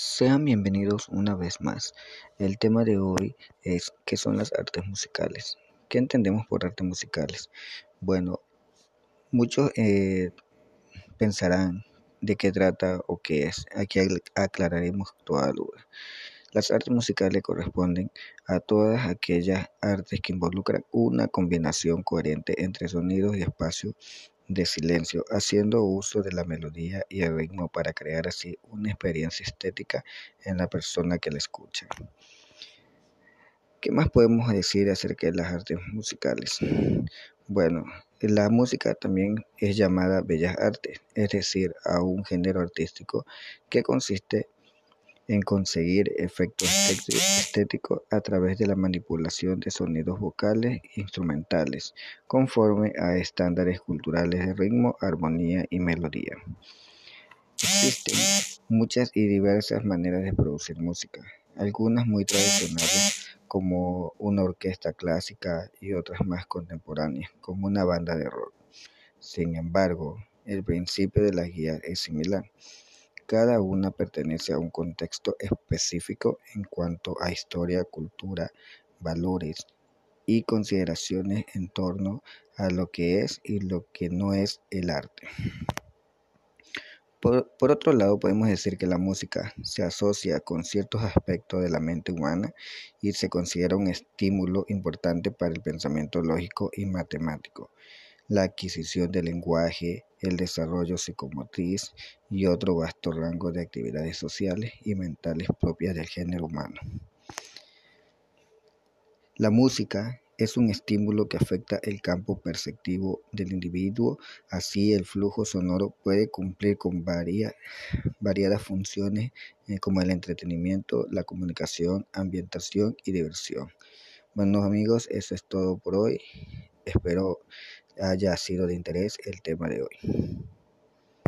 Sean bienvenidos una vez más. El tema de hoy es ¿qué son las artes musicales? ¿Qué entendemos por artes musicales? Bueno, muchos eh, pensarán de qué trata o qué es. Aquí aclararemos toda duda. Las artes musicales corresponden a todas aquellas artes que involucran una combinación coherente entre sonidos y espacios de silencio, haciendo uso de la melodía y el ritmo para crear así una experiencia estética en la persona que la escucha. ¿Qué más podemos decir acerca de las artes musicales? Bueno, la música también es llamada bellas artes, es decir, a un género artístico que consiste en conseguir efectos estéticos a través de la manipulación de sonidos vocales e instrumentales, conforme a estándares culturales de ritmo, armonía y melodía. Existen muchas y diversas maneras de producir música, algunas muy tradicionales como una orquesta clásica y otras más contemporáneas como una banda de rock. Sin embargo, el principio de la guía es similar. Cada una pertenece a un contexto específico en cuanto a historia, cultura, valores y consideraciones en torno a lo que es y lo que no es el arte. Por, otro lado, podemos decir que la música se asocia con ciertos aspectos de la mente humana y se considera un estímulo importante para el pensamiento lógico y matemático la adquisición del lenguaje, el desarrollo psicomotriz y otro vasto rango de actividades sociales y mentales propias del género humano. La música es un estímulo que afecta el campo perceptivo del individuo, así el flujo sonoro puede cumplir con variadas funciones eh, como el entretenimiento, la comunicación, ambientación y diversión. Bueno amigos, eso es todo por hoy. Espero haya sido de interés el tema de hoy.